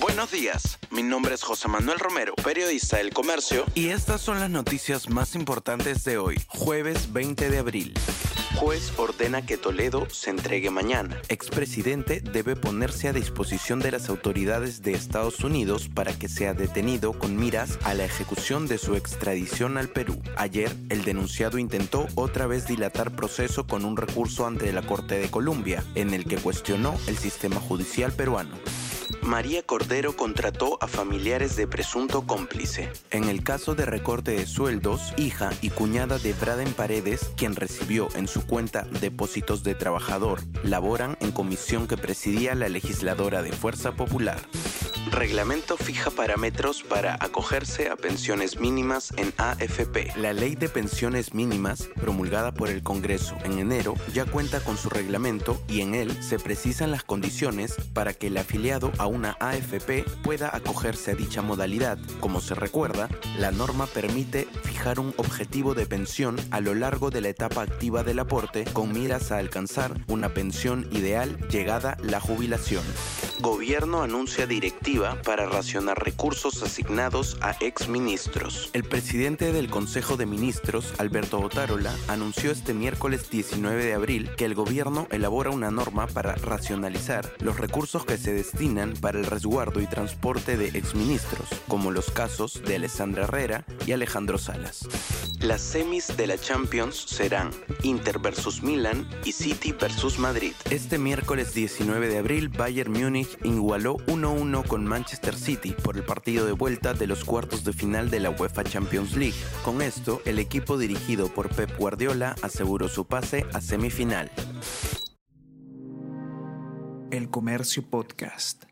Buenos días, mi nombre es José Manuel Romero, periodista del Comercio, y estas son las noticias más importantes de hoy, jueves 20 de abril. Juez ordena que Toledo se entregue mañana. Expresidente debe ponerse a disposición de las autoridades de Estados Unidos para que sea detenido con miras a la ejecución de su extradición al Perú. Ayer, el denunciado intentó otra vez dilatar proceso con un recurso ante la Corte de Colombia, en el que cuestionó el sistema judicial peruano. María Cordero contrató a familiares de presunto cómplice. En el caso de recorte de sueldos, hija y cuñada de Braden Paredes, quien recibió en su cuenta depósitos de trabajador, laboran en comisión que presidía la legisladora de Fuerza Popular. Reglamento fija parámetros para acogerse a pensiones mínimas en AFP. La ley de pensiones mínimas, promulgada por el Congreso en enero, ya cuenta con su reglamento y en él se precisan las condiciones para que el afiliado a una AFP pueda acogerse a dicha modalidad. Como se recuerda, la norma permite fijar un objetivo de pensión a lo largo de la etapa activa del aporte con miras a alcanzar una pensión ideal llegada la jubilación. Gobierno anuncia directiva para racionar recursos asignados a exministros. El presidente del Consejo de Ministros, Alberto Otárola, anunció este miércoles 19 de abril que el gobierno elabora una norma para racionalizar los recursos que se destinan para el resguardo y transporte de exministros, como los casos de Alessandra Herrera y Alejandro Salas. Las semis de la Champions serán Inter versus Milan y City versus Madrid. Este miércoles 19 de abril, Bayern Múnich igualó 1-1 con Manchester City por el partido de vuelta de los cuartos de final de la UEFA Champions League. Con esto, el equipo dirigido por Pep Guardiola aseguró su pase a semifinal. El Comercio Podcast.